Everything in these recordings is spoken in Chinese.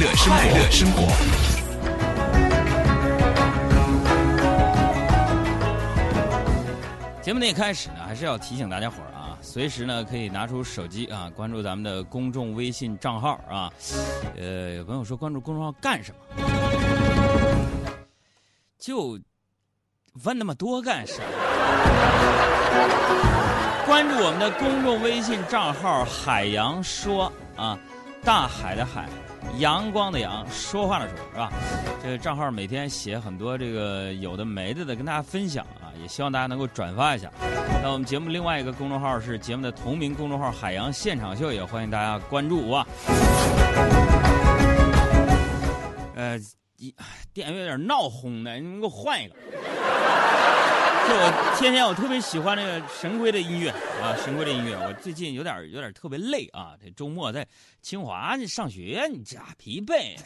乐生快乐生活。节目的一开始呢，还是要提醒大家伙儿啊，随时呢可以拿出手机啊，关注咱们的公众微信账号啊。呃，有朋友说关注公众号干什么？就问那么多干啥？关注我们的公众微信账号“海洋说”啊，大海的海，阳光的阳，说话的说，是吧？这个账号每天写很多这个有的没的的跟大家分享啊，也希望大家能够转发一下。那我们节目另外一个公众号是节目的同名公众号“海洋现场秀”，也欢迎大家关注啊。呃，一电乐有点闹哄的，你们给我换一个。就我天天我特别喜欢那个神龟的音乐啊，神龟的音乐。我最近有点有点特别累啊，这周末在清华上学，你这疲惫。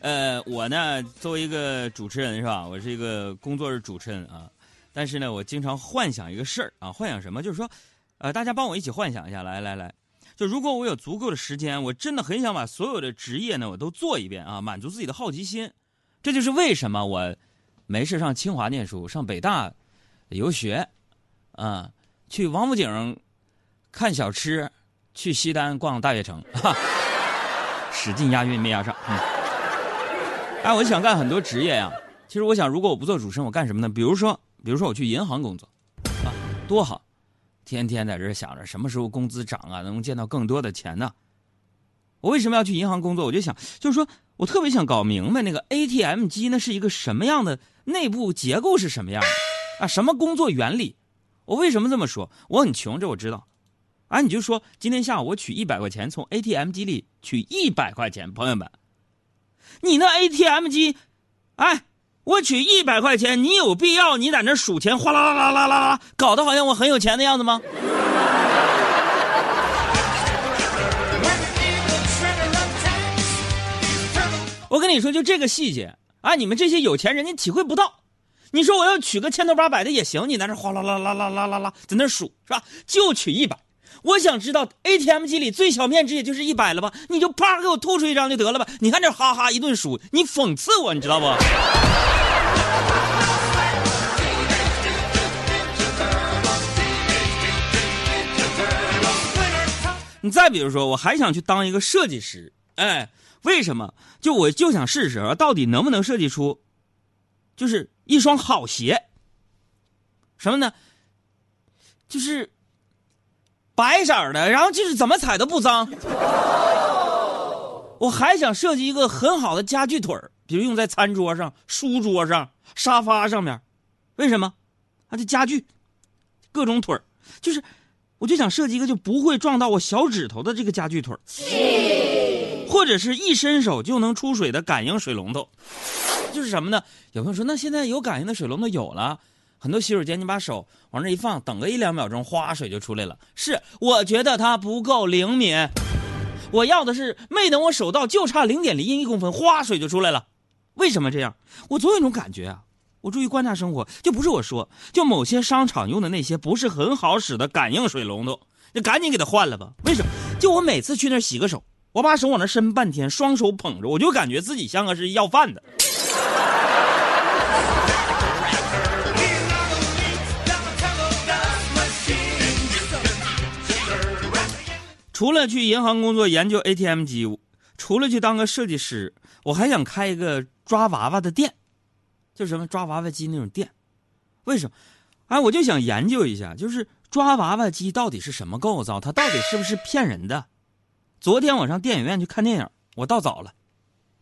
呃，我呢，作为一个主持人是吧？我是一个工作日主持人啊，但是呢，我经常幻想一个事儿啊，幻想什么？就是说，呃，大家帮我一起幻想一下，来来来，就如果我有足够的时间，我真的很想把所有的职业呢，我都做一遍啊，满足自己的好奇心。这就是为什么我没事上清华念书，上北大游学，啊，去王府井看小吃，去西单逛大悦城，哈，使劲押韵没押上。嗯哎，我想干很多职业呀。其实我想，如果我不做主持人，我干什么呢？比如说，比如说我去银行工作，啊，多好！天天在这想着什么时候工资涨啊，能见到更多的钱呢？我为什么要去银行工作？我就想，就是说我特别想搞明白那个 ATM 机那是一个什么样的内部结构是什么样的啊？什么工作原理？我为什么这么说？我很穷，这我知道。啊，你就说今天下午我取一百块钱，从 ATM 机里取一百块钱，朋友们。你那 ATM 机，哎，我取一百块钱，你有必要你在那数钱，哗啦啦啦啦啦啦，搞得好像我很有钱的样子吗？我跟你说，就这个细节啊，你们这些有钱人你体会不到。你说我要取个千头八百的也行，你在那哗啦啦啦啦啦啦啦在那数是吧？就取一百。我想知道 ATM 机里最小面值也就是一百了吧？你就啪给我吐出一张就得了吧？你看这哈哈一顿数，你讽刺我，你知道不？再比如说，我还想去当一个设计师，哎，为什么？就我就想试试，到底能不能设计出，就是一双好鞋。什么呢？就是。白色的，然后就是怎么踩都不脏。我还想设计一个很好的家具腿比如用在餐桌上、书桌上、沙发上面。为什么？啊，这家具，各种腿就是我就想设计一个就不会撞到我小指头的这个家具腿或者是一伸手就能出水的感应水龙头。就是什么呢？有朋友说，那现在有感应的水龙头有了。很多洗手间，你把手往那一放，等个一两秒钟，哗，水就出来了。是，我觉得它不够灵敏。我要的是，没等我手到，就差零点零一公分，哗，水就出来了。为什么这样？我总有一种感觉啊，我注意观察生活，就不是我说，就某些商场用的那些不是很好使的感应水龙头，你赶紧给它换了吧。为什么？就我每次去那儿洗个手，我把手往那伸半天，双手捧着，我就感觉自己像个是要饭的。除了去银行工作研究 ATM 机，除了去当个设计师，我还想开一个抓娃娃的店，就什么抓娃娃机那种店。为什么？哎，我就想研究一下，就是抓娃娃机到底是什么构造，它到底是不是骗人的？昨天我上电影院去看电影，我到早了，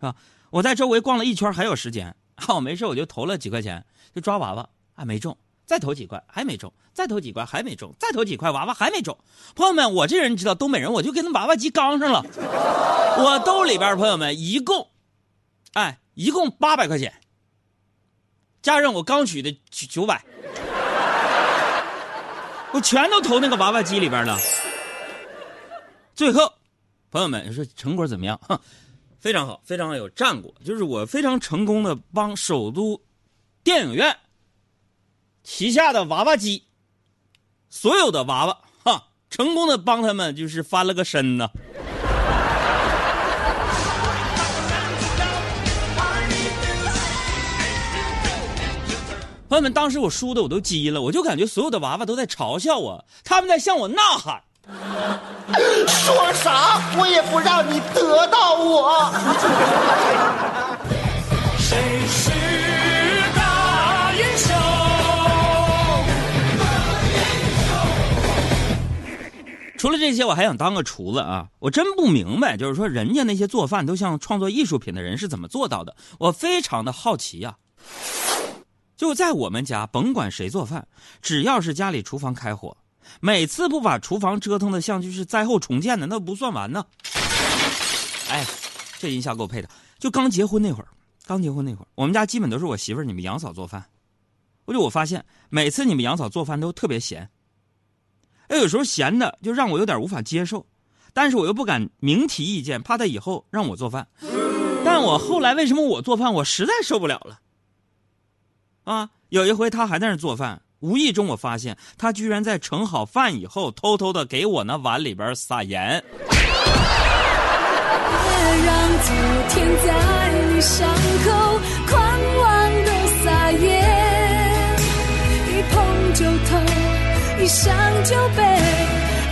是吧？我在周围逛了一圈，还有时间，好没事我就投了几块钱，就抓娃娃，啊没中。再投几块还没中，再投几块还没中，再投几块娃娃还没中。朋友们，我这人知道东北人，我就跟那娃娃机刚上了。我兜里边，朋友们一共，哎，一共八百块钱，加上我刚取的九九百，我全都投那个娃娃机里边了。最后，朋友们说成果怎么样？哼，非常好，非常有战果，就是我非常成功的帮首都电影院。旗下的娃娃机所有的娃娃哈，成功的帮他们就是翻了个身呢。朋友们，当时我输的我都急了，我就感觉所有的娃娃都在嘲笑我，他们在向我呐喊。说啥我也不让你得到我。谁是大英雄？除了这些，我还想当个厨子啊！我真不明白，就是说人家那些做饭都像创作艺术品的人是怎么做到的？我非常的好奇呀。就在我们家，甭管谁做饭，只要是家里厨房开火，每次不把厨房折腾的像就是灾后重建的，那不算完呢。哎，这音效给我配的。就刚结婚那会儿，刚结婚那会儿，我们家基本都是我媳妇儿、你们杨嫂做饭。我就我发现，每次你们杨嫂做饭都特别咸。哎，有时候咸的就让我有点无法接受，但是我又不敢明提意见，怕她以后让我做饭。但我后来为什么我做饭，我实在受不了了。啊，有一回他还在那做饭，无意中我发现他居然在盛好饭以后，偷偷的给我那碗里边撒盐。别让昨天在你伤口狂妄的撒野，一碰就痛，一伤就悲，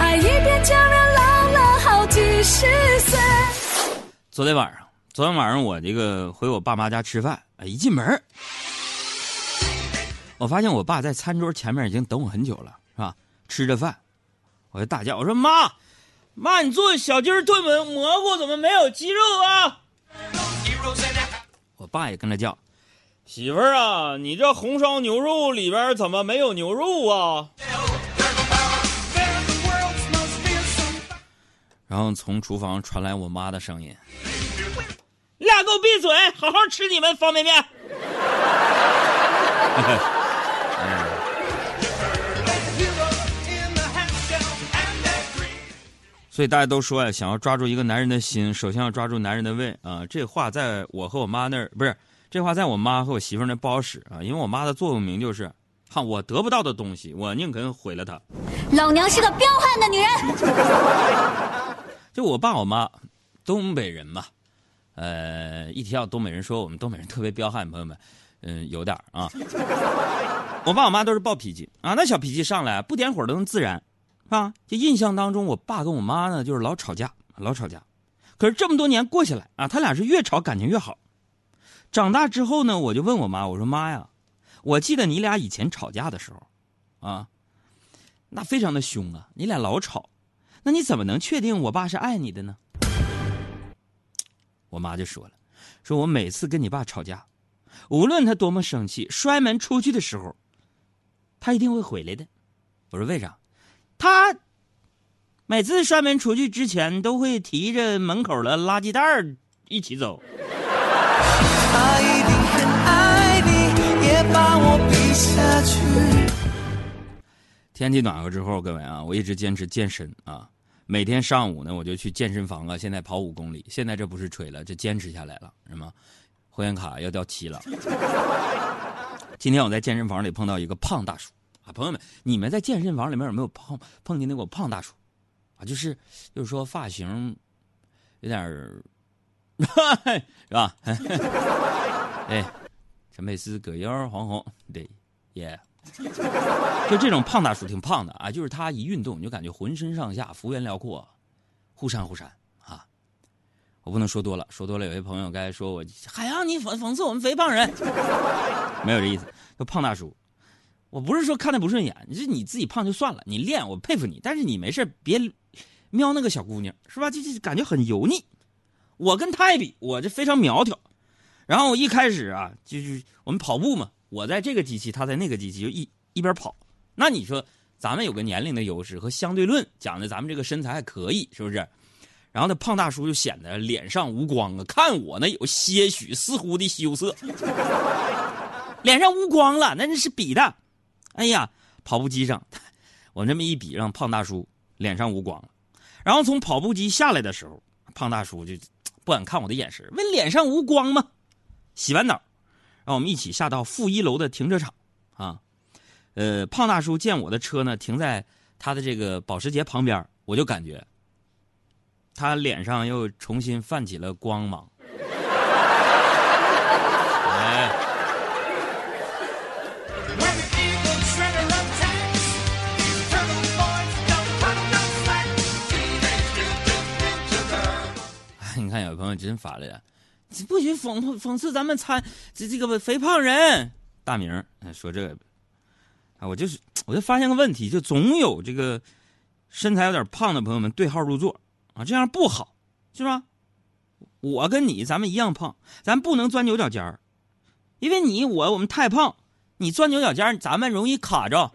爱一遍就让老了好几十岁。昨天晚上，昨天晚上我这个回我爸妈家吃饭，哎，一进门。我发现我爸在餐桌前面已经等我很久了，是吧？吃着饭，我就大叫：“我说妈，妈，你做小鸡炖蘑蘑菇怎么没有鸡肉啊？”我爸也跟着叫：“媳妇儿啊，你这红烧牛肉里边怎么没有牛肉啊？”然后从厨房传来我妈的声音：“你俩给我闭嘴，好好吃你们方便面。”所以大家都说呀，想要抓住一个男人的心，首先要抓住男人的胃啊！这话在我和我妈那儿不是，这话在我妈和我媳妇那不好使啊，因为我妈的座右铭就是：哈，我得不到的东西，我宁肯毁了它。老娘是个彪悍的女人。就我爸我妈，东北人嘛，呃，一提到东北人，说我们东北人特别彪悍，朋友们，嗯，有点啊。我爸我妈都是暴脾气啊，那小脾气上来不点火都能自燃。啊，就印象当中，我爸跟我妈呢，就是老吵架，老吵架。可是这么多年过下来啊，他俩是越吵感情越好。长大之后呢，我就问我妈，我说妈呀，我记得你俩以前吵架的时候，啊，那非常的凶啊，你俩老吵，那你怎么能确定我爸是爱你的呢？我妈就说了，说我每次跟你爸吵架，无论他多么生气，摔门出去的时候，他一定会回来的。我说为啥？他每次摔门出去之前，都会提着门口的垃圾袋一起走。他一定很爱你，也把我比下去。天气暖和之后，各位啊，我一直坚持健身啊。每天上午呢，我就去健身房啊。现在跑五公里，现在这不是吹了，这坚持下来了，是吗？会员卡要掉期了。今天我在健身房里碰到一个胖大叔。啊，朋友们，你们在健身房里面有没有碰碰见那个胖大叔？啊，就是就是说发型有点儿，是吧？哎，陈佩斯、葛优、黄宏，对，耶，就这种胖大叔挺胖的啊，就是他一运动，你就感觉浑身上下幅员辽阔，忽闪忽闪啊！我不能说多了，说多了有些朋友该说我海洋，你讽讽刺我们肥胖人，没有这意思，就胖大叔。我不是说看他不顺眼，你这你自己胖就算了，你练我佩服你，但是你没事别瞄那个小姑娘，是吧？就就感觉很油腻。我跟他一比，我这非常苗条。然后我一开始啊，就是我们跑步嘛，我在这个机器，他在那个机器，就一一边跑。那你说咱们有个年龄的优势和相对论，讲的咱们这个身材还可以，是不是？然后那胖大叔就显得脸上无光啊，看我呢有些许似乎的羞涩，脸上无光了，那那是比的。哎呀，跑步机上，我这么一比，让胖大叔脸上无光了。然后从跑步机下来的时候，胖大叔就不敢看我的眼神，问脸上无光吗？洗完澡，让我们一起下到负一楼的停车场，啊，呃，胖大叔见我的车呢停在他的这个保时捷旁边，我就感觉他脸上又重新泛起了光芒。真发来了，不许讽讽刺咱们参这这个肥胖人。大明说这个啊，我就是我就发现个问题，就总有这个身材有点胖的朋友们对号入座啊，这样不好，是吧？我跟你咱们一样胖，咱不能钻牛角尖儿，因为你我我们太胖，你钻牛角尖儿，咱们容易卡着。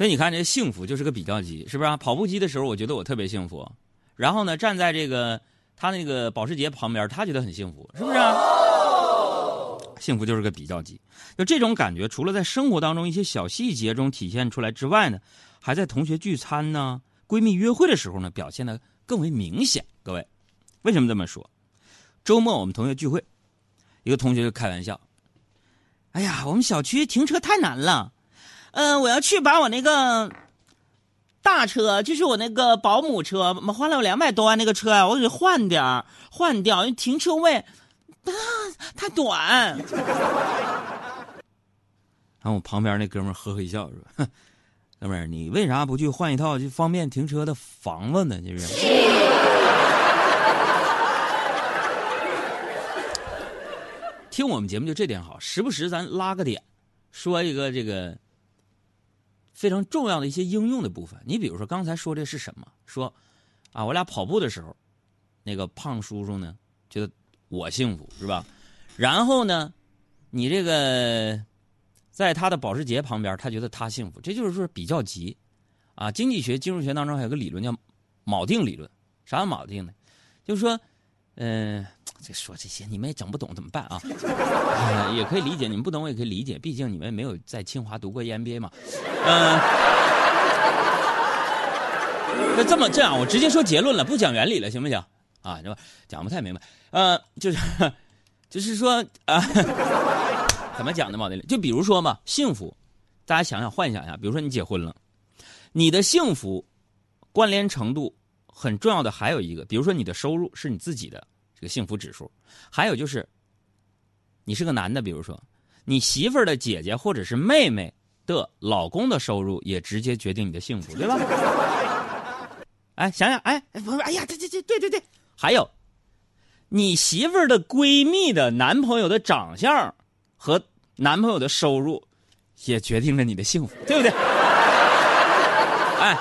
所以你看，这幸福就是个比较级，是不是、啊？跑步机的时候，我觉得我特别幸福。然后呢，站在这个他那个保时捷旁边，他觉得很幸福，是不是、啊？幸福就是个比较级，就这种感觉，除了在生活当中一些小细节中体现出来之外呢，还在同学聚餐呢、闺蜜约会的时候呢，表现的更为明显。各位，为什么这么说？周末我们同学聚会，一个同学就开玩笑：“哎呀，我们小区停车太难了。”嗯、我要去把我那个大车，就是我那个保姆车，花了我两百多万那个车啊，我给换点儿换掉，因为停车位啊太短。然后我旁边那哥们儿呵呵一笑说：“ 哥们儿，你为啥不去换一套就方便停车的房子呢？就是。”听我们节目就这点好，时不时咱拉个点，说一个这个非常重要的一些应用的部分。你比如说刚才说这是什么？说啊，我俩跑步的时候，那个胖叔叔呢觉得我幸福是吧？然后呢，你这个在他的保时捷旁边，他觉得他幸福，这就是说比较级啊。经济学、金融学当中还有个理论叫锚定理论，啥叫锚定呢？就是说，嗯、这说这些你们也整不懂怎么办啊？呃 也可以理解，你们不懂我也可以理解，毕竟你们没有在清华读过 EMBA 嘛。嗯、那这么这样，我直接说结论了，不讲原理了，行不行？啊，这讲不太明白。呃，就是就是说啊、怎么讲的嘛？就比如说嘛，幸福，大家想想幻想一下，比如说你结婚了，你的幸福关联程度很重要的还有一个，比如说你的收入是你自己的这个幸福指数，还有就是你是个男的，比如说你媳妇儿的姐姐或者是妹妹的老公的收入也直接决定你的幸福，对吧？哎，想想，哎，哎不是，哎呀，这这这，对对对，还有你媳妇儿的闺蜜的男朋友的长相和男朋友的收入，也决定了你的幸福，对不对？哎，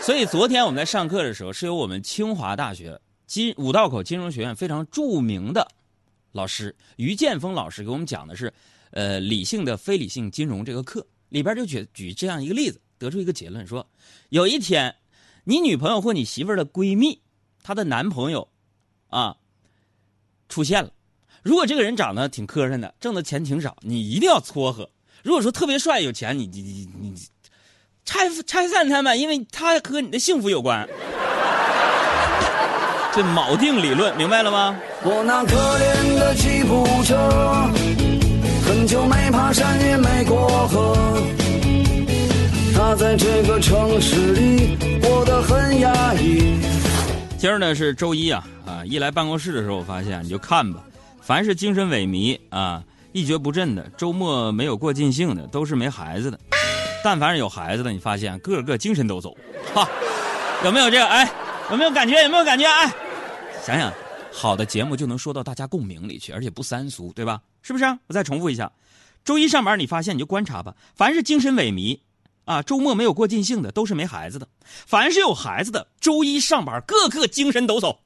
所以昨天我们在上课的时候，是由我们清华大学金五道口金融学院非常著名的老师于建峰老师给我们讲的是，呃，理性的非理性金融这个课里边就举举这样一个例子，得出一个结论说，有一天，你女朋友或你媳妇儿的闺蜜，她的男朋友，啊，出现了。如果这个人长得挺磕碜的，挣的钱挺少，你一定要撮合。如果说特别帅有钱，你你你你你拆拆散他们，因为他和你的幸福有关。这铆定理论明白了吗？我那可怜的吉普车，很久没爬山也没过河。它在这个城市里过得很压抑。今儿呢是周一啊啊！一来办公室的时候，我发现你就看吧，凡是精神萎靡啊、一蹶不振的，周末没有过尽兴的，都是没孩子的。但凡是有孩子的，你发现个个精神抖擞，哈，有没有这个？哎，有没有感觉？有没有感觉？哎，想想，好的节目就能说到大家共鸣里去，而且不三俗，对吧？是不是、我再重复一下，周一上班你发现你就观察吧，凡是精神萎靡。啊，周末没有过尽兴的都是没孩子的，凡是有孩子的，周一上班个个精神抖擞。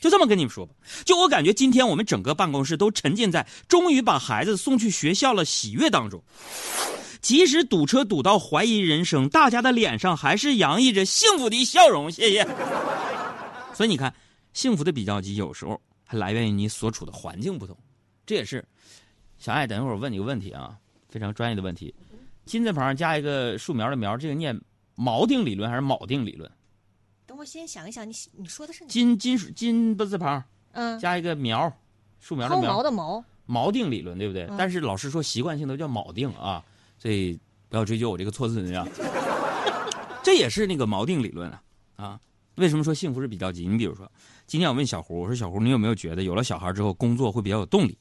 就这么跟你们说吧，就我感觉今天我们整个办公室都沉浸在终于把孩子送去学校了喜悦当中，即使堵车堵到怀疑人生，大家的脸上还是洋溢着幸福的笑容。谢谢。所以你看，幸福的比较级有时候还来源于你所处的环境不同，这也是小爱。等一会儿我问你个问题啊，非常专业的问题。金字旁加一个树苗的苗，这个念锚定理论还是铆定理论？等我先想一想，你你说的是哪？金金属金不字旁嗯，加一个苗，树苗的薅苗，毛的毛。锚定理论，对不对？嗯但是老师说习惯性都叫锚定啊，所以不要追究我这个错字啊。这也是那个锚定理论啊啊！为什么说幸福是比较级？你比如说，今天我问小胡，我说小胡，你有没有觉得有了小孩之后工作会比较有动力？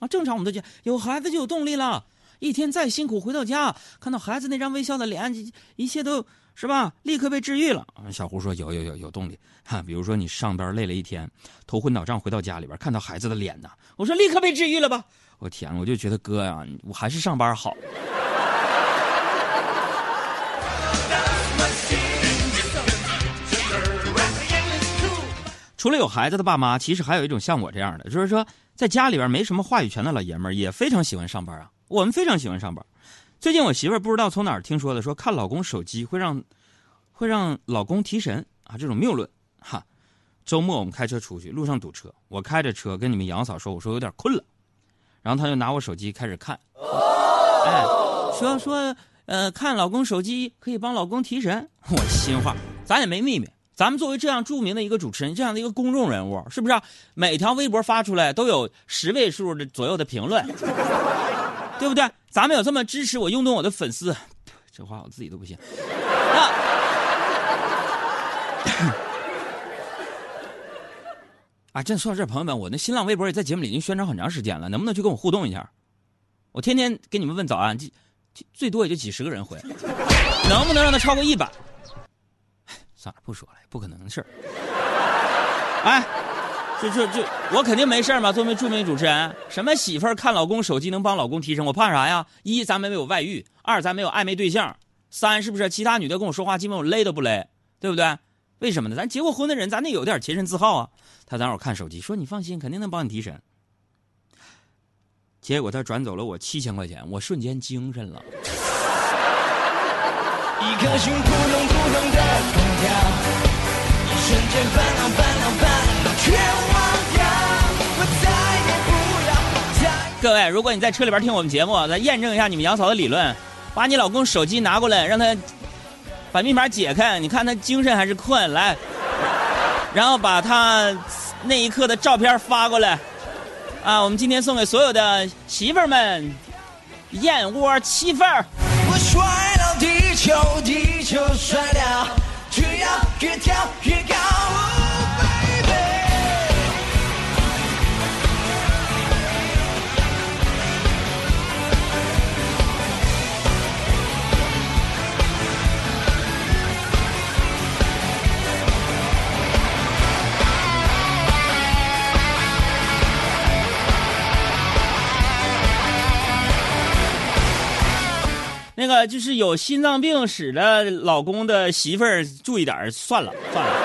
啊，正常我们都讲有孩子就有动力了，一天再辛苦回到家看到孩子那张微笑的脸，一切都是吧，立刻被治愈了。小胡说有有有有动力哈、比如说你上班累了一天，头昏脑胀回到家里边看到孩子的脸呢，我说立刻被治愈了吧。我天，我就觉得哥呀、我还是上班好。除了有孩子的爸妈，其实还有一种像我这样的，就是说在家里边没什么话语权的老爷们儿，也非常喜欢上班啊。我们非常喜欢上班。最近我媳妇儿不知道从哪儿听说的，说看老公手机会让会让老公提神啊，这种谬论哈。周末我们开车出去，路上堵车，我开着车跟你们杨嫂说，我说有点困了，然后她就拿我手机开始看，哎，说说呃，看老公手机可以帮老公提神。我心话，咱也没秘密，咱们作为这样著名的一个主持人，这样的一个公众人物，是不是、每条微博发出来都有十位数的左右的评论，对不对？咱们有这么支持我、拥动我的粉丝，这话我自己都不信。那。啊，真说到这，朋友们，我那新浪微博也在节目里已经宣传很长时间了，能不能去跟我互动一下？我天天给你们问早安，就就最多也就几十个人回，能不能让它超过一百？算了，不说了，不可能的事儿。哎，这这这，我肯定没事儿嘛。作为著名主持人，什么媳妇儿看老公手机能帮老公提升，我怕啥呀？一，咱没有外遇；二，咱没有暧昧对象；三，是不是其他女的跟我说话，基本我勒都不勒，对不对？为什么呢？咱结过婚的人，咱得有点洁身自好啊。他在那看手机，说你放心，肯定能帮你提神。结果他转走了我七千块钱，我瞬间精神了。一颗心扑通扑通的狂跳，一瞬间烦恼烦恼烦恼全忘掉，我再也不要再。各位，如果你在车里边听我们节目，来验证一下你们杨嫂的理论，把你老公手机拿过来，让他把密码解开，你看他精神还是困，来，然后把他那一刻的照片发过来，啊，我们今天送给所有的媳妇儿们，燕窝七份儿。我摔到地球，地球摔掉，只要越跳那个就是有心脏病史的老公的媳妇儿，注意点儿，算了算了。